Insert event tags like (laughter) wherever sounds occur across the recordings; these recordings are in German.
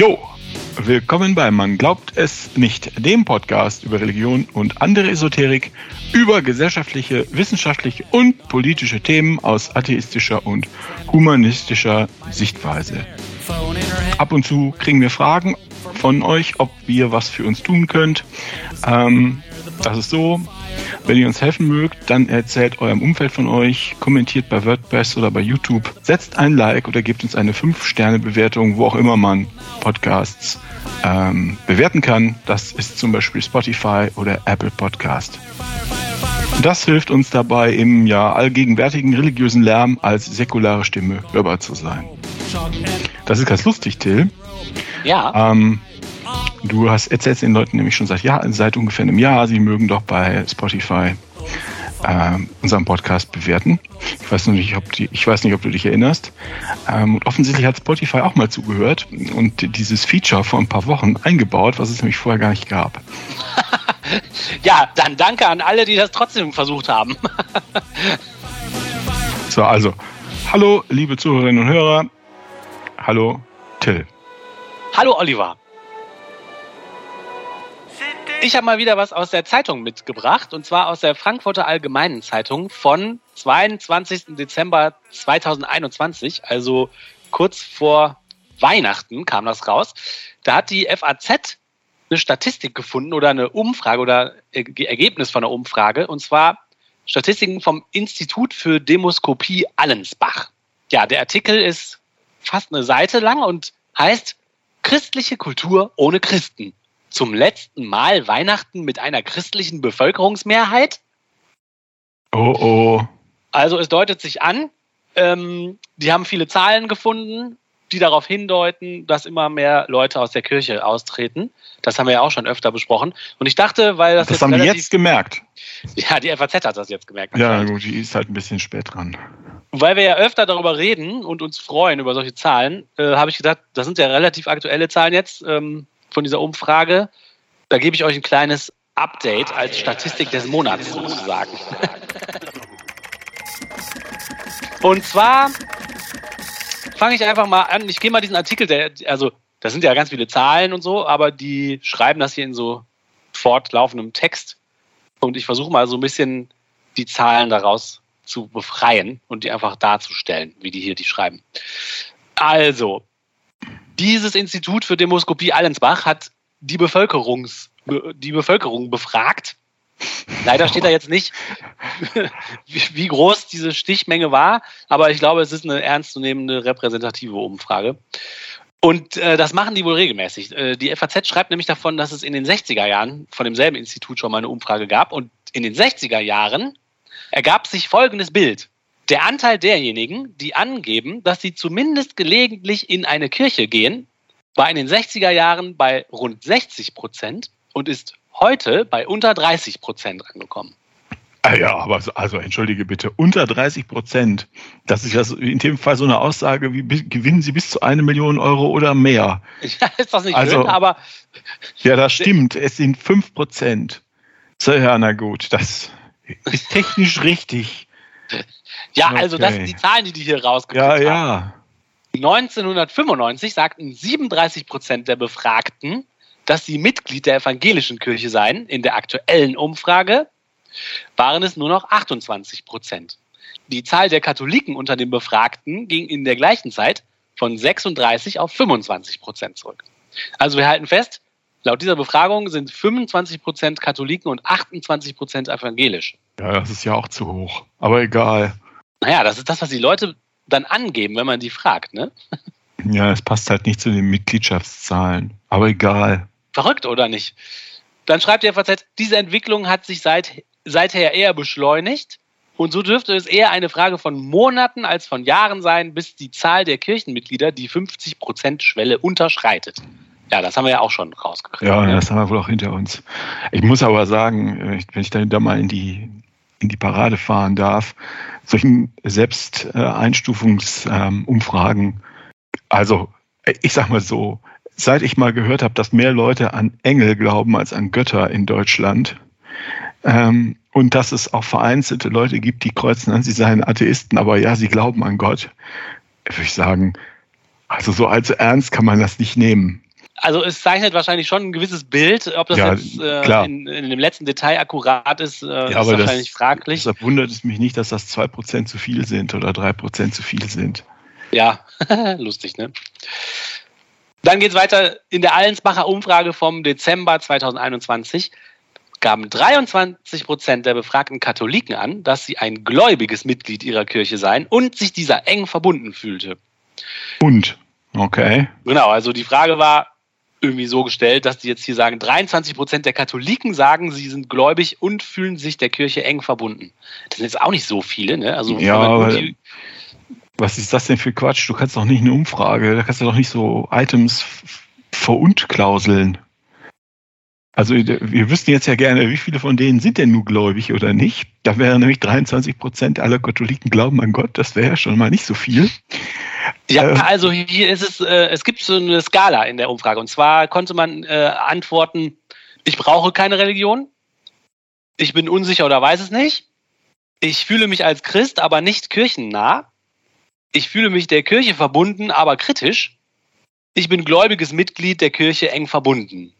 Jo, willkommen bei Man glaubt es nicht, dem Podcast über Religion und andere Esoterik, über gesellschaftliche, wissenschaftliche und politische Themen aus atheistischer und humanistischer Sichtweise. Ab und zu kriegen wir Fragen von euch, ob wir was für uns tun könnt. Ähm, das ist so, wenn ihr uns helfen mögt, dann erzählt eurem Umfeld von euch, kommentiert bei WordPress oder bei YouTube, setzt ein Like oder gebt uns eine 5-Sterne-Bewertung, wo auch immer man Podcasts ähm, bewerten kann. Das ist zum Beispiel Spotify oder Apple Podcast. Das hilft uns dabei, im ja allgegenwärtigen religiösen Lärm als säkulare Stimme hörbar zu sein. Das ist ganz lustig, Till. Ja. Ähm, Du hast erzählst den Leuten nämlich schon seit Jahr, seit ungefähr einem Jahr, sie mögen doch bei Spotify äh, unseren Podcast bewerten. Ich weiß nicht, ob die, ich weiß nicht, ob du dich erinnerst. Ähm, und offensichtlich hat Spotify auch mal zugehört und dieses Feature vor ein paar Wochen eingebaut, was es nämlich vorher gar nicht gab. (laughs) ja, dann danke an alle, die das trotzdem versucht haben. (laughs) so, also, hallo, liebe Zuhörerinnen und Hörer. Hallo, Till. Hallo, Oliver. Ich habe mal wieder was aus der Zeitung mitgebracht und zwar aus der Frankfurter Allgemeinen Zeitung von 22. Dezember 2021, also kurz vor Weihnachten kam das raus. Da hat die FAZ eine Statistik gefunden oder eine Umfrage oder Ergebnis von einer Umfrage und zwar Statistiken vom Institut für Demoskopie Allensbach. Ja, der Artikel ist fast eine Seite lang und heißt Christliche Kultur ohne Christen zum letzten Mal Weihnachten mit einer christlichen Bevölkerungsmehrheit? Oh oh. Also es deutet sich an, ähm, die haben viele Zahlen gefunden, die darauf hindeuten, dass immer mehr Leute aus der Kirche austreten. Das haben wir ja auch schon öfter besprochen. Und ich dachte, weil das, das jetzt haben die jetzt gemerkt. Ja, die FAZ hat das jetzt gemerkt. Ja, gut, die ist halt ein bisschen spät dran. Weil wir ja öfter darüber reden und uns freuen über solche Zahlen, äh, habe ich gedacht, das sind ja relativ aktuelle Zahlen jetzt. Ähm, von dieser Umfrage. Da gebe ich euch ein kleines Update als Statistik des Monats sozusagen. (laughs) Und zwar fange ich einfach mal an. Ich gehe mal diesen Artikel, der, also da sind ja ganz viele Zahlen und so, aber die schreiben das hier in so fortlaufendem Text. Und ich versuche mal so ein bisschen die Zahlen daraus zu befreien und die einfach darzustellen, wie die hier die schreiben. Also, dieses Institut für Demoskopie Allensbach hat die, Bevölkerungs, die Bevölkerung befragt. Leider steht da jetzt nicht, (laughs) wie groß diese Stichmenge war, aber ich glaube, es ist eine ernstzunehmende repräsentative Umfrage. Und äh, das machen die wohl regelmäßig. Äh, die FAZ schreibt nämlich davon, dass es in den 60er Jahren von demselben Institut schon mal eine Umfrage gab. Und in den 60er Jahren ergab sich folgendes Bild. Der Anteil derjenigen, die angeben, dass sie zumindest gelegentlich in eine Kirche gehen, war in den 60er Jahren bei rund 60 Prozent und ist heute bei unter 30 Prozent angekommen. Ah ja, aber so, also entschuldige bitte, unter 30 Prozent. Das ist ja in dem Fall so eine Aussage wie gewinnen Sie bis zu eine Million Euro oder mehr. (laughs) Ja, ist das nicht also, schön, aber. Ja, das stimmt. Es sind 5 Prozent. So, ja, na gut, das ist technisch richtig. (laughs) Ja, okay. also das sind die Zahlen, die die hier rausgekommen ja, ja. haben. 1995 sagten 37 Prozent der Befragten, dass sie Mitglied der evangelischen Kirche seien. In der aktuellen Umfrage waren es nur noch 28 Prozent. Die Zahl der Katholiken unter den Befragten ging in der gleichen Zeit von 36 auf 25 Prozent zurück. Also wir halten fest, laut dieser Befragung sind 25 Prozent Katholiken und 28 Prozent evangelisch. Ja, das ist ja auch zu hoch. Aber egal. Naja, das ist das, was die Leute dann angeben, wenn man die fragt, ne? Ja, es passt halt nicht zu den Mitgliedschaftszahlen. Aber egal. Verrückt, oder nicht? Dann schreibt die FAZ, diese Entwicklung hat sich seit, seither eher beschleunigt. Und so dürfte es eher eine Frage von Monaten als von Jahren sein, bis die Zahl der Kirchenmitglieder die 50%-Schwelle unterschreitet. Ja, das haben wir ja auch schon rausgekriegt. Ja, ne? das haben wir wohl auch hinter uns. Ich muss aber sagen, äh, wenn ich da mal in die, in die Parade fahren darf, solchen Selbsteinstufungsumfragen, also ich sag mal so, seit ich mal gehört habe, dass mehr Leute an Engel glauben als an Götter in Deutschland, ähm, und dass es auch vereinzelte Leute gibt, die kreuzen an, sie seien Atheisten, aber ja, sie glauben an Gott, würde ich sagen, also so allzu ernst kann man das nicht nehmen. Also es zeichnet wahrscheinlich schon ein gewisses Bild. Ob das Ja, jetzt äh, in, in dem letzten Detail akkurat ist, äh, Ja, ist aber das- wahrscheinlich fraglich. Deshalb wundert es mich nicht, dass das 2% zu viel sind oder 3% zu viel sind. Ja, (laughs) lustig, ne? Dann geht's weiter. In der Allensbacher Umfrage vom Dezember 2021 gaben 23 Prozent der befragten Katholiken an, dass sie ein gläubiges Mitglied ihrer Kirche seien und sich dieser eng verbunden fühlte. Und, okay. Genau, also die Frage war irgendwie so gestellt, dass die jetzt hier sagen, 23 Prozent der Katholiken sagen, sie sind gläubig und fühlen sich der Kirche eng verbunden. Das sind jetzt auch nicht so viele, ne? Also Ja, aber- Was ist das denn für Quatsch? Du kannst doch nicht eine Umfrage, da kannst du doch nicht so Items verundklauseln. Also wir wüssten jetzt ja gerne, wie viele von denen sind denn nur gläubig oder nicht. Da wären nämlich 23 Prozent aller Katholiken glauben an Gott. Das wäre ja schon mal nicht so viel. Ja, Äh, also hier ist es, äh, es gibt so eine Skala in der Umfrage. Und zwar konnte man äh, antworten, ich brauche keine Religion, ich bin unsicher oder weiß es nicht, ich fühle mich als Christ, aber nicht kirchennah, ich fühle mich der Kirche verbunden, aber kritisch, ich bin gläubiges Mitglied der Kirche eng verbunden.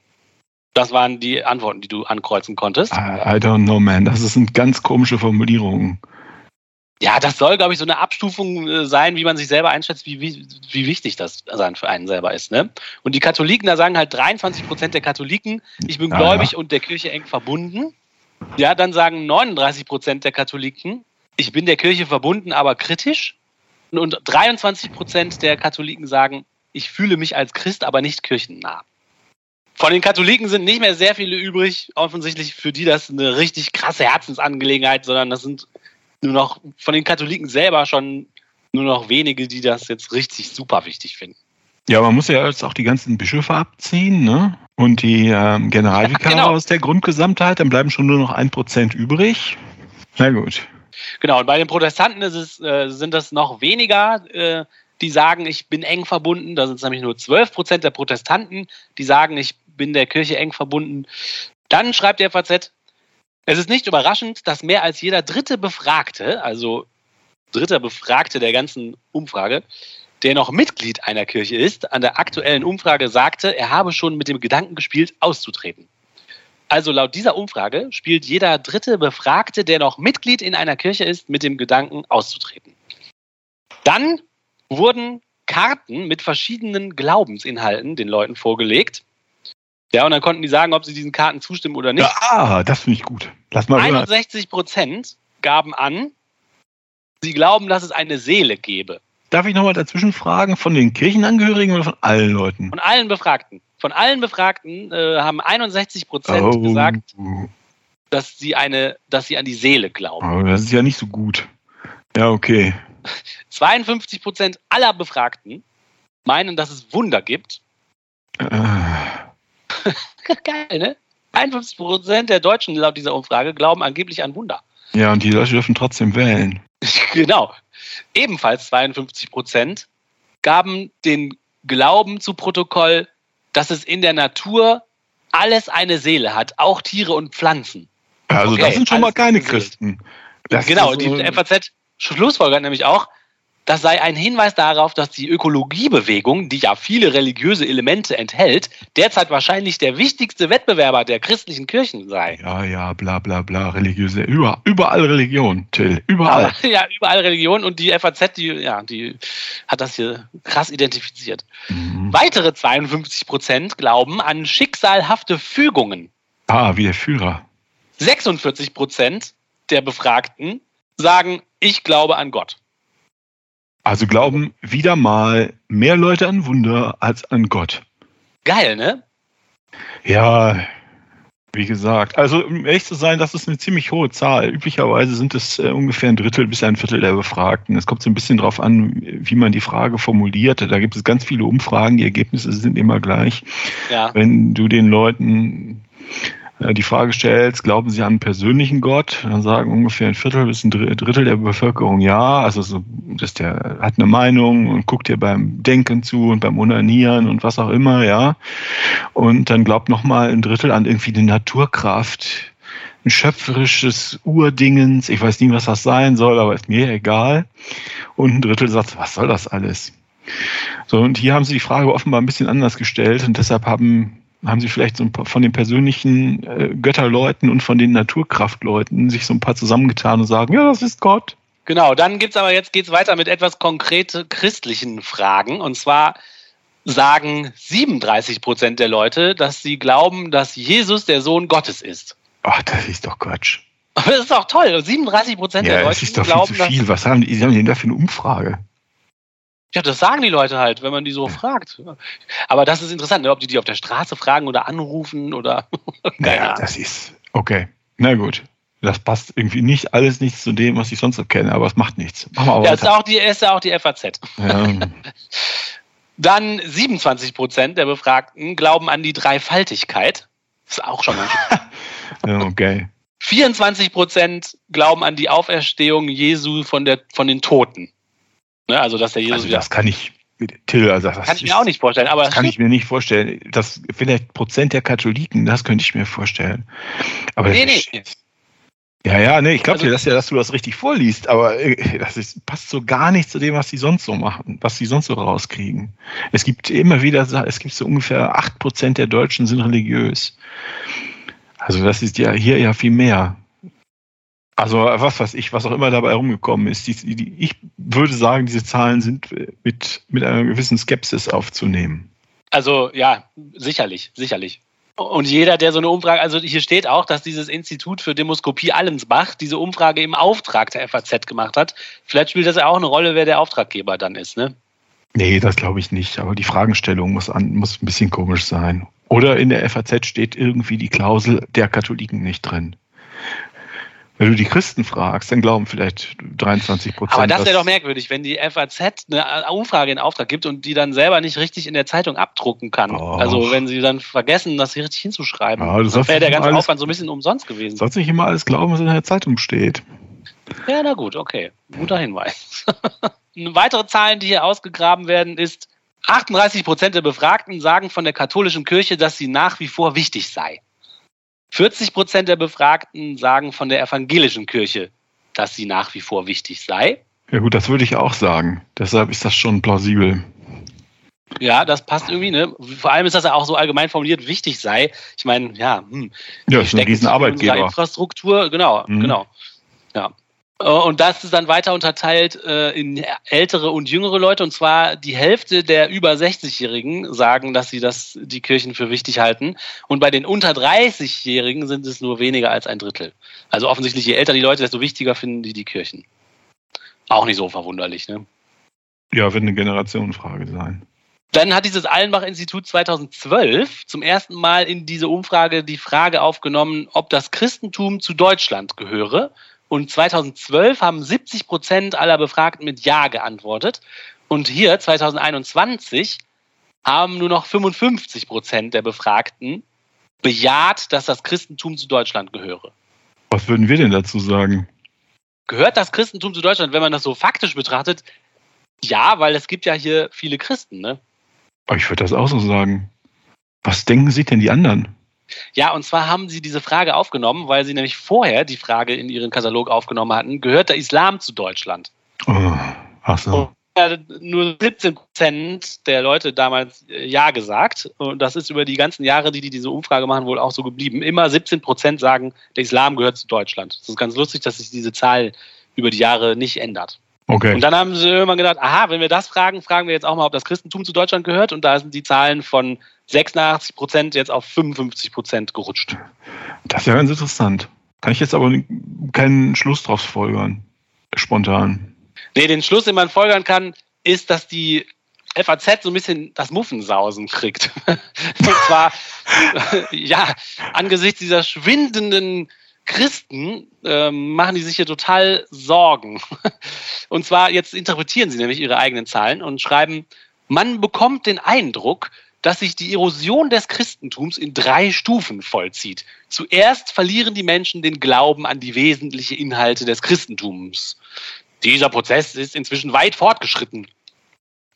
Das waren die Antworten, die du ankreuzen konntest. I, I don't know, man. Das sind ganz komische Formulierungen. Ja, das soll, glaube ich, so eine Abstufung äh, sein, wie man sich selber einschätzt, wie, wie, wie wichtig das sein für einen selber ist. Ne? Und die Katholiken, da sagen halt 23 Prozent der Katholiken, ich bin Ja, gläubig und der Kirche eng verbunden. Ja, dann sagen 39 Prozent der Katholiken, ich bin der Kirche verbunden, aber kritisch. Und 23 Prozent der Katholiken sagen, ich fühle mich als Christ, aber nicht kirchennah. Von den Katholiken sind nicht mehr sehr viele übrig, offensichtlich für die das eine richtig krasse Herzensangelegenheit, sondern das sind nur noch von den Katholiken selber schon nur noch wenige, die das jetzt richtig super wichtig finden. Ja, man muss ja jetzt auch die ganzen Bischöfe abziehen, ne? Und die ähm, Generalvikare Ja, genau. aus der Grundgesamtheit, dann bleiben schon nur noch ein Prozent übrig. Na gut. Genau, und bei den Protestanten ist es, äh, sind das noch weniger, äh, die sagen, ich bin eng verbunden. Da sind es nämlich nur 12 Prozent der Protestanten, die sagen, ich bin der Kirche eng verbunden. Dann schreibt der FAZ, es ist nicht überraschend, dass mehr als jeder dritte Befragte, also dritter Befragte der ganzen Umfrage, der noch Mitglied einer Kirche ist, an der aktuellen Umfrage sagte, er habe schon mit dem Gedanken gespielt, auszutreten. Also laut dieser Umfrage spielt jeder dritte Befragte, der noch Mitglied in einer Kirche ist, mit dem Gedanken auszutreten. Dann wurden Karten mit verschiedenen Glaubensinhalten den Leuten vorgelegt. Ja, und dann konnten die sagen, ob sie diesen Karten zustimmen oder nicht. Ah, das finde ich gut. Lass mal hören. 61 Prozent gaben an, sie glauben, dass es eine Seele gäbe. Darf ich nochmal dazwischen fragen, von den Kirchenangehörigen oder von allen Leuten? Von allen Befragten. Von allen Befragten äh, haben 61 Prozent Oh, gesagt, dass sie eine, dass sie an die Seele glauben. oh, das ist ja nicht so gut. Ja, okay. (laughs) 52 Prozent aller Befragten meinen, dass es Wunder gibt. Äh, (laughs) Geil, ne? 51 Prozent der Deutschen laut dieser Umfrage glauben angeblich an Wunder. ja, und die Leute dürfen trotzdem wählen. (laughs) genau. Ebenfalls 52 Prozent gaben den Glauben zu Protokoll, dass es in der Natur alles eine Seele hat, auch Tiere und Pflanzen. Also Okay, das sind schon mal keine. Christen. Das genau, die FAZ schlussfolgert nämlich auch, das sei ein Hinweis darauf, dass die Ökologiebewegung, die ja viele religiöse Elemente enthält, derzeit wahrscheinlich der wichtigste Wettbewerber der christlichen Kirchen sei. Ja, ja, bla bla bla, religiöse, über, überall Religion, Till, überall. Aber, (laughs) ja, überall Religion und die FAZ, die, ja, die hat das hier krass identifiziert. Mhm. Weitere 52 Prozent glauben an schicksalhafte Fügungen. Ah, wie der Führer. 46 Prozent der Befragten sagen, ich glaube an Gott. Also glauben wieder mal mehr Leute an Wunder als an Gott. Geil, ne? Ja, wie gesagt, also um ehrlich zu sein, das ist eine ziemlich hohe Zahl. Üblicherweise sind es äh, ungefähr ein Drittel bis ein Viertel der Befragten. Es kommt so ein bisschen drauf an, wie man die Frage formuliert. Da gibt es ganz viele Umfragen, die Ergebnisse sind immer gleich. Ja. Wenn du den Leuten die Frage stellst, glauben sie an einen persönlichen Gott, dann sagen ungefähr ein Viertel bis ein Dr- Drittel der Bevölkerung ja. Also so, dass der hat eine Meinung und guckt dir beim Denken zu und beim Onanieren und was auch immer, ja. Und dann glaubt noch mal ein Drittel an irgendwie die Naturkraft, ein schöpferisches Urdingens. Ich weiß nie, was das sein soll, aber ist mir egal. Und ein Drittel sagt, was soll das alles? So, und hier haben sie die Frage offenbar ein bisschen anders gestellt und deshalb haben, haben sie vielleicht so ein paar von den persönlichen äh, Götterleuten und von den Naturkraftleuten sich so ein paar zusammengetan und sagen, ja, das ist Gott. Genau, dann gibt's aber jetzt geht's weiter mit etwas konkrete christlichen Fragen. Und zwar sagen 37 Prozent der Leute, dass sie glauben, dass Jesus der Sohn Gottes ist. Ach, das ist doch Quatsch. Aber das ist doch toll. 37 Prozent Ja, der das Leute ist doch glauben, viel zu viel. Was haben die, die haben denn da für eine Umfrage? Ja, das sagen die Leute halt, wenn man die so fragt. Aber das ist interessant, ne? ob die die auf der Straße fragen oder anrufen oder. (laughs) Naja, das ist okay. Na gut. Das passt irgendwie nicht alles nichts zu dem, was ich sonst so kenne, aber es macht nichts. Machen wir aber Ja, ist auch die, ist ja auch die FAZ. Ja, (laughs) Dann 27 Prozent der Befragten glauben an die Dreifaltigkeit. Ist auch schon ganz schön. (laughs) ja, okay. 24 Prozent glauben an die Auferstehung Jesu von, der, von den Toten. Ne, also, dass der Jesus Also wieder. das kann ich, Till, also das kann ich ist- mir auch nicht vorstellen. Aber Das kann ich mir nicht vorstellen. Das vielleicht Prozent der Katholiken, das könnte ich mir vorstellen. Aber Nee, nee. Ja, ja, nee, ich glaube Also- dir das ja, dass du das richtig vorliest, aber äh, das ist, passt so gar nicht zu dem, was die sonst so machen, was die sonst so rauskriegen. Es gibt immer wieder, es gibt so ungefähr acht Prozent der Deutschen sind religiös. Also das ist ja hier ja viel mehr. Also was weiß ich, was auch immer dabei rumgekommen ist. Die, die, ich würde sagen, diese Zahlen sind äh, mit, mit einer gewissen Skepsis aufzunehmen. Also ja, sicherlich, sicherlich. Und jeder, der so eine Umfrage, also hier steht auch, dass dieses Institut für Demoskopie Allensbach diese Umfrage im Auftrag der FAZ gemacht hat. Vielleicht spielt das ja auch eine Rolle, wer der Auftraggeber dann ist, ne? Nee, das glaube ich nicht. Aber die Fragestellung muss, an, muss ein bisschen komisch sein. Oder in der FAZ steht irgendwie die Klausel der Katholiken nicht drin. Wenn du die Christen fragst, dann glauben vielleicht 23 Prozent. Aber das wäre doch merkwürdig, wenn die FAZ eine Umfrage in Auftrag gibt und die dann selber nicht richtig in der Zeitung abdrucken kann. Oh. Also wenn sie dann vergessen, das hier richtig hinzuschreiben, Ja, das dann wäre der ganze alles- Aufwand so ein bisschen umsonst gewesen. Sollst nicht immer alles glauben, was in der Zeitung steht. Ja, na gut, okay. Guter Hinweis. (laughs) Weitere Zahlen, die hier ausgegraben werden, ist 38 Prozent der Befragten sagen von der katholischen Kirche, dass sie nach wie vor wichtig sei. 40 Prozent der Befragten sagen von der evangelischen Kirche, dass sie nach wie vor wichtig sei. Ja gut, das würde ich auch sagen. Deshalb ist das schon plausibel. Ja, das passt irgendwie, ne? Vor allem ist das ja auch so allgemein formuliert, wichtig sei. Ich meine, ja, hm, Ja, ist ein riesen Arbeitgeber. Infrastruktur, genau, Mhm. genau. Ja. Äh, Und das ist dann weiter unterteilt äh, in ältere und jüngere Leute. Und zwar die Hälfte der über 60-Jährigen sagen, dass sie das, die Kirchen für wichtig halten. Und bei den unter 30-Jährigen sind es nur weniger als ein Drittel. Also offensichtlich, je älter die Leute, desto wichtiger finden die die Kirchen. Auch nicht so verwunderlich, ne? Ja, wird eine Generationenfrage sein. Dann hat dieses Allenbach-Institut 2012 zum ersten Mal in diese Umfrage die Frage aufgenommen, ob das Christentum zu Deutschland gehöre. Und 2012 haben 70 Prozent aller Befragten mit Ja geantwortet. Und hier, 2021, haben nur noch 55 Prozent der Befragten bejaht, dass das Christentum zu Deutschland gehöre. Was würden wir denn dazu sagen? Gehört das Christentum zu Deutschland, wenn man das so faktisch betrachtet? Ja, weil es gibt ja hier viele Christen, ne? Ich würde das auch so sagen. Was denken sich denn die anderen? Ja, und zwar haben sie diese Frage aufgenommen, weil sie nämlich vorher die Frage in ihren Katalog aufgenommen hatten, gehört der Islam zu Deutschland? Oh, ach so. Und nur 17 Prozent der Leute damals äh, Ja gesagt. Und das ist über die ganzen Jahre, die die diese Umfrage machen, wohl auch so geblieben. Immer 17 Prozent sagen, der Islam gehört zu Deutschland. Das ist ganz lustig, dass sich diese Zahl über die Jahre nicht ändert. Okay. Und dann haben sie irgendwann gedacht, aha, wenn wir das fragen, fragen wir jetzt auch mal, ob das Christentum zu Deutschland gehört. Und da sind die Zahlen von 86 Prozent jetzt auf 55 Prozent gerutscht. Das ist ja ganz interessant. Kann ich jetzt aber keinen Schluss draus folgern. Spontan. Nee, den Schluss, den man folgern kann, ist, dass die FAZ so ein bisschen das Muffensausen kriegt. (laughs) Und zwar, (laughs) ja, angesichts dieser schwindenden Christen ähm, machen die sich hier total Sorgen. (laughs) Und zwar, jetzt interpretieren sie nämlich ihre eigenen Zahlen und schreiben, man bekommt den Eindruck, dass sich die Erosion des Christentums in drei Stufen vollzieht. Zuerst verlieren die Menschen den Glauben an die wesentlichen Inhalte des Christentums. Dieser Prozess ist inzwischen weit fortgeschritten.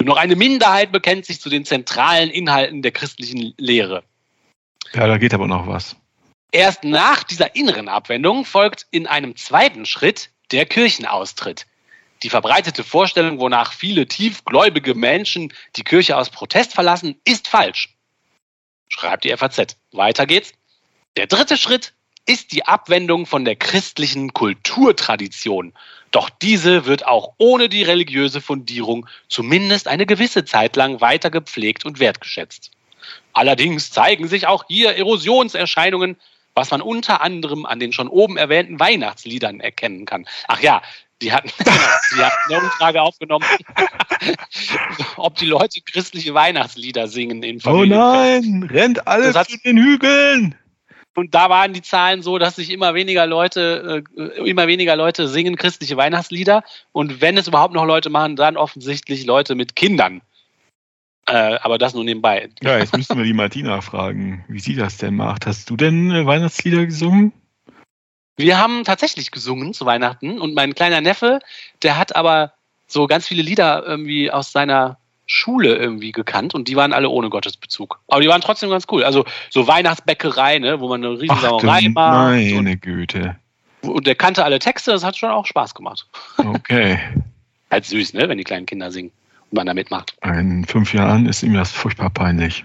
Nur noch eine Minderheit bekennt sich zu den zentralen Inhalten der christlichen Lehre. Ja, da geht aber noch was. Erst nach dieser inneren Abwendung folgt in einem zweiten Schritt der Kirchenaustritt. Die verbreitete Vorstellung, wonach viele tiefgläubige Menschen die Kirche aus Protest verlassen, ist falsch. Schreibt die FAZ. Weiter geht's. Der dritte Schritt ist die Abwendung von der christlichen Kulturtradition. Doch diese wird auch ohne die religiöse Fundierung zumindest eine gewisse Zeit lang weiter gepflegt und wertgeschätzt. Allerdings zeigen sich auch hier Erosionserscheinungen, was man unter anderem an den schon oben erwähnten Weihnachtsliedern erkennen kann. Ach ja, die hatten, (laughs) die hatten eine Umfrage aufgenommen, (laughs) ob die Leute christliche Weihnachtslieder singen in Familien. Oh nein, rennt alles zu den Hügeln. Und da waren die Zahlen so, dass sich immer weniger Leute, äh, immer weniger Leute singen christliche Weihnachtslieder. Und wenn es überhaupt noch Leute machen, dann offensichtlich Leute mit Kindern. Äh, aber das nur nebenbei. Ja, jetzt müssten wir die Martina fragen, wie sie das denn macht. Hast du denn äh, Weihnachtslieder gesungen? Wir haben tatsächlich gesungen zu Weihnachten und mein kleiner Neffe, der hat aber so ganz viele Lieder irgendwie aus seiner Schule irgendwie gekannt und die waren alle ohne Gottesbezug. Aber die waren trotzdem ganz cool. Also so Weihnachtsbäckerei, ne, wo man eine riesen Sauerei macht. Meine Güte. Und der kannte alle Texte, das hat schon auch Spaß gemacht. Okay. (laughs) halt süß, ne, wenn die kleinen Kinder singen und man da mitmacht. In fünf Jahren ist ihm das furchtbar peinlich.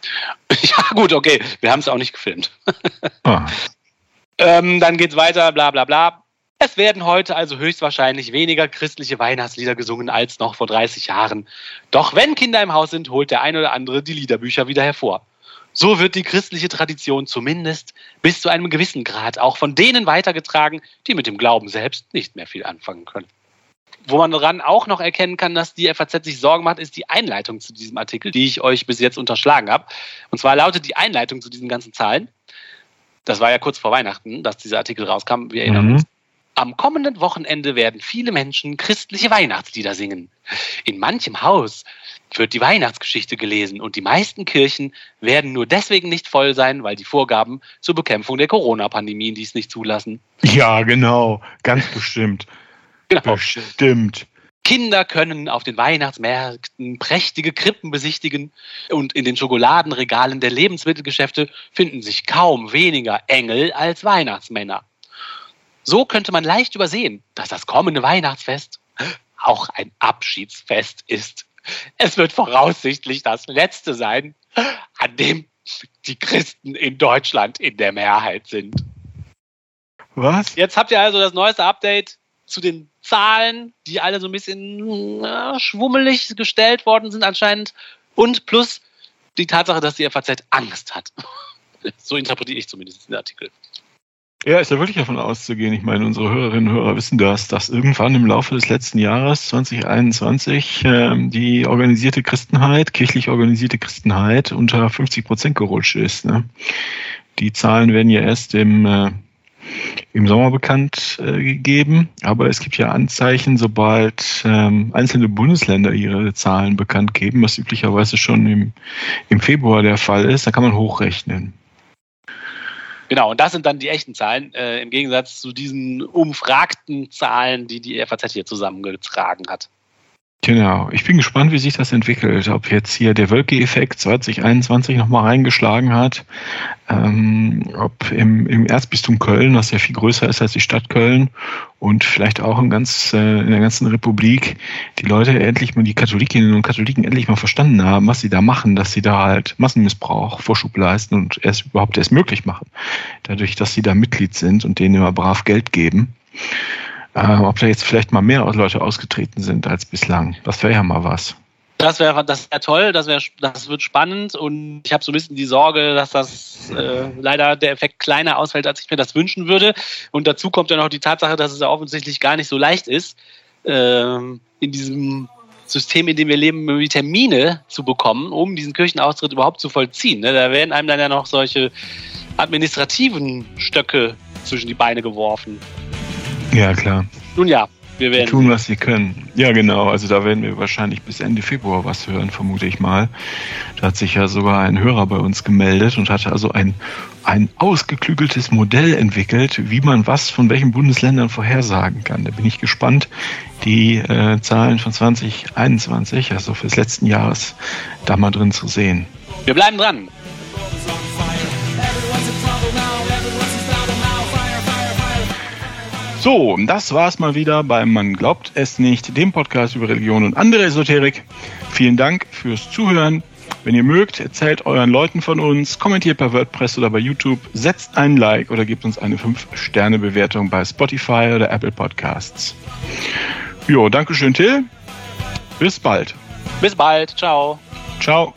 (laughs) ja, gut, okay. Wir haben es auch nicht gefilmt. ah. (laughs) ähm, dann geht's weiter, bla bla bla. Es werden heute also höchstwahrscheinlich weniger christliche Weihnachtslieder gesungen als noch vor 30 Jahren. Doch wenn Kinder im Haus sind, holt der ein oder andere die Liederbücher wieder hervor. So wird die christliche Tradition zumindest bis zu einem gewissen Grad auch von denen weitergetragen, die mit dem Glauben selbst nicht mehr viel anfangen können. Wo man daran auch noch erkennen kann, dass die FAZ sich Sorgen macht, ist die Einleitung zu diesem Artikel, die ich euch bis jetzt unterschlagen habe. Und zwar lautet die Einleitung zu diesen ganzen Zahlen. Das war ja kurz vor Weihnachten, dass dieser Artikel rauskam. Wir erinnern mhm. uns. Am kommenden Wochenende werden viele Menschen christliche Weihnachtslieder singen. In manchem Haus wird die Weihnachtsgeschichte gelesen und die meisten Kirchen werden nur deswegen nicht voll sein, weil die Vorgaben zur Bekämpfung der Corona-Pandemie dies nicht zulassen. Ja, genau, ganz bestimmt. Genau. Bestimmt. Kinder können auf den Weihnachtsmärkten prächtige Krippen besichtigen und in den Schokoladenregalen der Lebensmittelgeschäfte finden sich kaum weniger Engel als Weihnachtsmänner. So könnte man leicht übersehen, dass das kommende Weihnachtsfest auch ein Abschiedsfest ist. Es wird voraussichtlich das letzte sein, an dem die Christen in Deutschland in der Mehrheit sind. Was? Jetzt habt ihr also das neueste Update zu den Zahlen, die alle so ein bisschen äh, schwummelig gestellt worden sind anscheinend. Und plus die Tatsache, dass die FAZ Angst hat. (laughs) so interpretiere ich zumindest den Artikel. Ja, ist ja wirklich davon auszugehen. Ich meine, unsere Hörerinnen und Hörer wissen das, dass irgendwann im Laufe des letzten Jahres 2021 äh, die organisierte Christenheit, kirchlich organisierte Christenheit unter 50 Prozent gerutscht ist. Ne? Die Zahlen werden ja erst im, äh, im Sommer bekannt äh, gegeben, aber es gibt ja Anzeichen, sobald ähm, einzelne Bundesländer ihre Zahlen bekannt geben, was üblicherweise schon im, im Februar der Fall ist, da kann man hochrechnen. Genau, und das sind dann die echten Zahlen, äh, im Gegensatz zu diesen umfragten Zahlen, die die FAZ hier zusammengetragen hat. Genau, ich bin gespannt, wie sich das entwickelt. Ob jetzt hier der Wölke-Effekt 2021 nochmal reingeschlagen hat, ähm, ob im, im Erzbistum Köln, was ja viel größer ist als die Stadt Köln und vielleicht auch in, ganz, äh, in der ganzen Republik, die Leute endlich mal, die Katholikinnen und Katholiken endlich mal verstanden haben, was sie da machen, dass sie da halt Massenmissbrauch Vorschub leisten und erst überhaupt erst möglich machen. Dadurch, dass sie da Mitglied sind und denen immer brav Geld geben. Äh, ob da jetzt vielleicht mal mehr Leute ausgetreten sind als bislang. Das wäre ja mal was. Das wäre das wär toll, das, wär, das wird spannend und ich habe so ein bisschen die Sorge, dass das äh, leider der Effekt kleiner ausfällt, als ich mir das wünschen würde. Und dazu kommt ja noch die Tatsache, dass es ja offensichtlich gar nicht so leicht ist, äh, in diesem System, in dem wir leben, irgendwie Termine zu bekommen, um diesen Kirchenaustritt überhaupt zu vollziehen. Ne? Da werden einem dann ja noch solche administrativen Stöcke zwischen die Beine geworfen. Ja, klar. Nun ja, wir werden. Wir tun, was wir können. Ja, genau. Also da werden wir wahrscheinlich bis Ende Februar was hören, vermute ich mal. Da hat sich ja sogar ein Hörer bei uns gemeldet und hatte also ein, ein ausgeklügeltes Modell entwickelt, wie man was von welchen Bundesländern vorhersagen kann. Da bin ich gespannt, die äh, Zahlen von 2021, also fürs letzten Jahres, da mal drin zu sehen. Wir bleiben dran. So, das war's mal wieder beim Man glaubt es nicht, dem Podcast über Religion und andere Esoterik. Vielen Dank fürs Zuhören. Wenn ihr mögt, erzählt euren Leuten von uns, kommentiert bei WordPress oder bei YouTube, setzt ein Like oder gebt uns eine 5-Sterne-Bewertung bei Spotify oder Apple Podcasts. Jo, Dankeschön, Till. Bis bald. Bis bald. Ciao. Ciao.